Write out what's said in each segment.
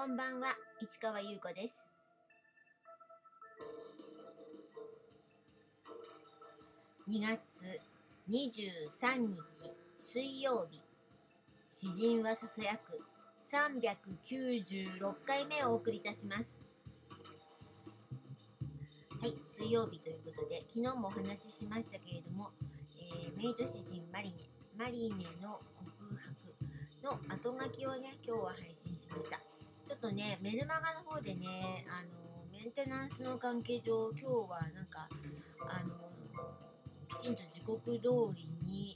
こんばんは、市川優子です。2月23日水曜日、詩人はささやく396回目をお送りいたします。はい、水曜日ということで、昨日もお話ししましたけれども、えーメイド詩人マリネ、マリネの告白の後書きをね、今日は配信。とね、メルマガの方でね、あの、メンテナンスの関係上、今日はなんか、あの、きちんと時刻通りに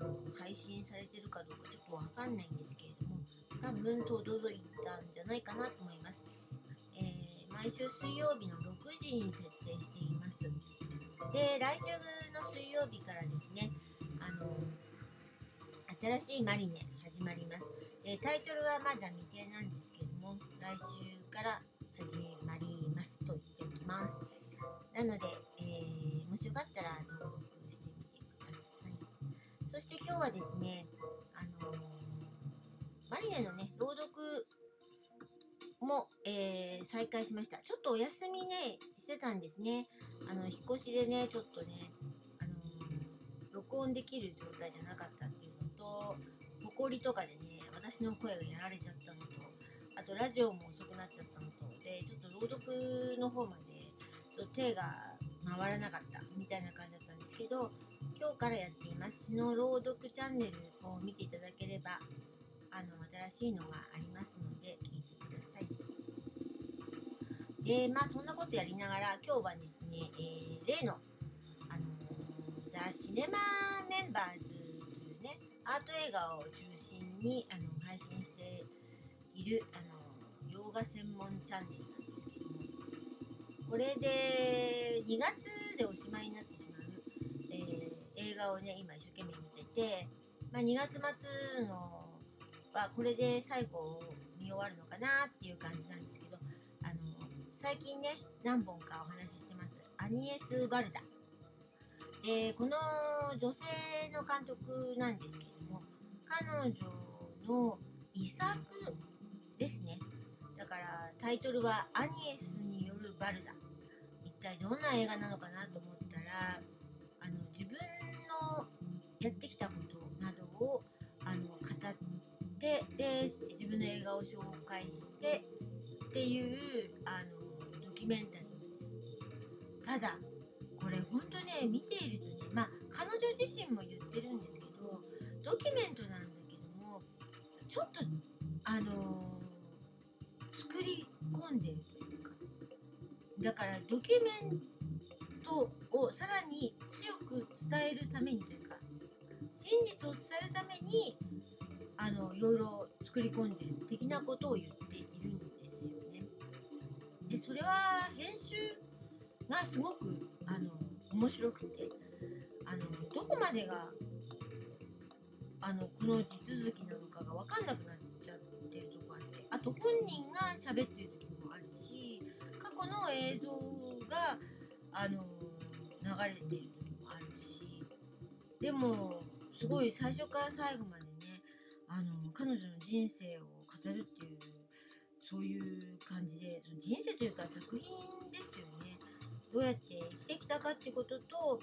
あの配信されてるかどうかちょっとわかんないんですけれども、多分届いたんじゃないかなと思います。えー毎週水曜日の6時に設定しています。で、来週の水曜日からですね、あの、新しいマリネ始まります。えータイトルはまだ未定なんです、来週から始まりますと言っておきます。なので、えーもしよかったら登録してみてください。そして今日はですね、あのーマリネのね、朗読も、えー再開しました。ちょっとお休みね、してたんですね。あの、引っ越しでね、ちょっとね、あのー録音できる状態じゃなかったっていうのと、埃とかでね、私の声がやられちゃったのと、あとラジオも遅くなっちゃったのと、で、ちょっと朗読の方まで、と手が回らなかったみたいな感じだったんですけど、今日からやっています。詩の朗読チャンネルを見ていただければ、あの、新しいのがありますので、聞いてください。で、まあ、そんなことやりながら、今日はですね、えー例の、あのーザ・シネマメンバーズというね、アート映画を中心にあの配信している、あの洋画専門チャンネルなんですけども、これで2月でおしまいになってしまう、えー映画をね、今一生懸命見てて、まあ、2月末のはこれで最後を見終わるのかなっていう感じなんですけど、あの最近ね、何本かお話ししてます。アニエス・バルダ。で、この女性の監督なんですけども、彼女の遺作ですね。だからタイトルはアニエスによるバルダ。一体どんな映画なのかなと思ったら、あの自分のやってきたことなどをあの語ってで自分の映画を紹介してっていうあのドキュメンタリーです。ただこれ本当ね見ているとねまあ彼女自身も言ってるんですけどドキュメントなんだけどもちょっとあの作り込んでるというかだからドキュメントをさらに強く伝えるためにというか真実を伝えるためにあのいろいろ作り込んでる的なことを言っているんですよね。でそれは編集がすごくあの面白くてあのどこまでがあのこの地続きなのかが分かんなくなると本人が喋ってる時もあるし過去の映像があの流れてる時もあるしでもすごい最初から最後までねあの彼女の人生を語るっていうそういう感じでその人生というか作品ですよね。どうやって生きてきたかっていうことと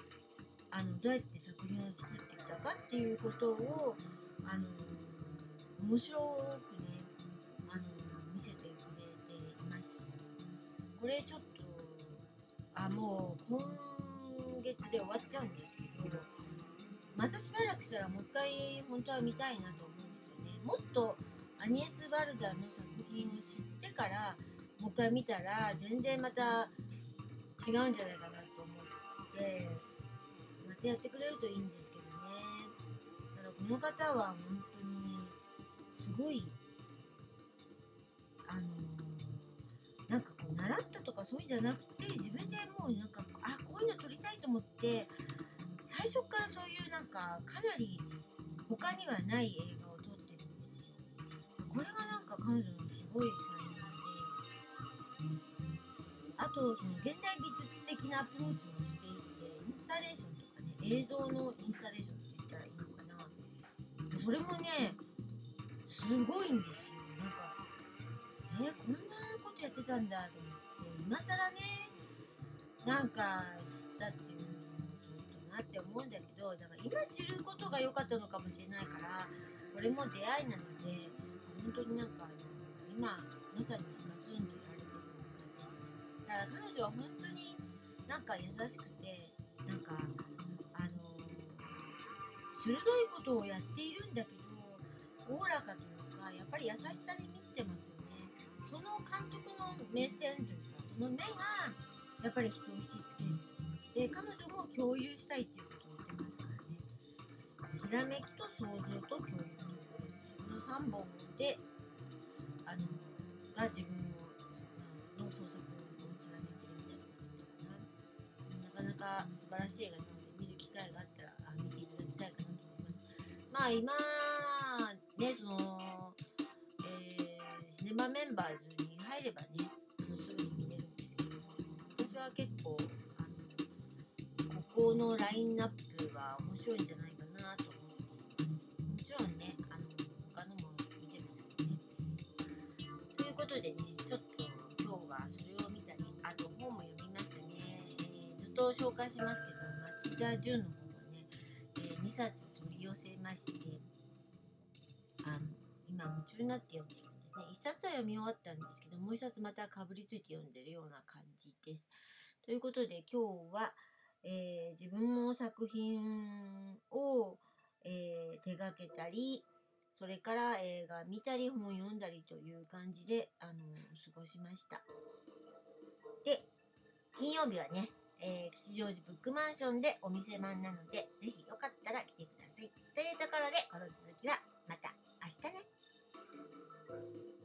あのどうやって作品を作ってきたかっていうことをあの面白くねの見せてくれています。これちょっとあもう今月で終わっちゃうんですけどまたしばらくしたらもう一回本当は見たいなと思うんですよね。もっとアニエス・バルダの作品を知ってからもう一回見たら全然また違うんじゃないかなと思ってまたやってくれるといいんですけどね。ただこの方は本当にすごい習ったとかそういうんじゃなくて自分でもうなんかあこういうの撮りたいと思って最初からそういうなんかかなり他にはない映画を撮ってるんですよ。これがなんか彼女のすごい才能であとその現代美術的なアプローチをしていてインスタレーションとかね映像のインスタレーションって言ったらいいのかな。それもねすごいんですんだと思って今更ねなんか知ったっていうのとなって思うんだけどだから今知ることが良かったのかもしれないからこれも出会いなので本当になんか今まさにガツンとやられてるような感じだから彼女は本当になんか優しくてなんかあの鋭いことをやっているんだけどおおらかというかやっぱり優しさに満ちてますよその監督の目線というかその目がやっぱり人を引きつけるで彼女も共有したいっていうことを言ってますからねひらめきと想像と共有この3本であのが自分をの創作をつなげてるみたいな感じかななかなか素晴らしい映画なので見る機会があったらあ見ていただきたいかなと思いますまあ今ねその、ーメンバーズに入ればねもうすぐに見れるんですけど私は結構あのここのラインナップが面白いんじゃないかなと思っていますもちろんねあの他のも見てますけどね。ということでねちょっと今日はそれを見たりあと本も読みましたね、えーずっと紹介しますけど町田純の本をね、え2冊取り寄せましてあの今夢中になって読んでいるんです。ね一冊は読み終わったんですけどもう一冊またかぶりついて読んでるような感じです。ということで今日は、えー、自分も作品を、えー、手がけたりそれから映画見たり本読んだりという感じで、あの過ごしました。で金曜日はね、えー、吉祥寺ブックマンションでお店番なのでぜひよかったら来てください。というところでこの続きはまた明日ね。